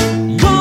Come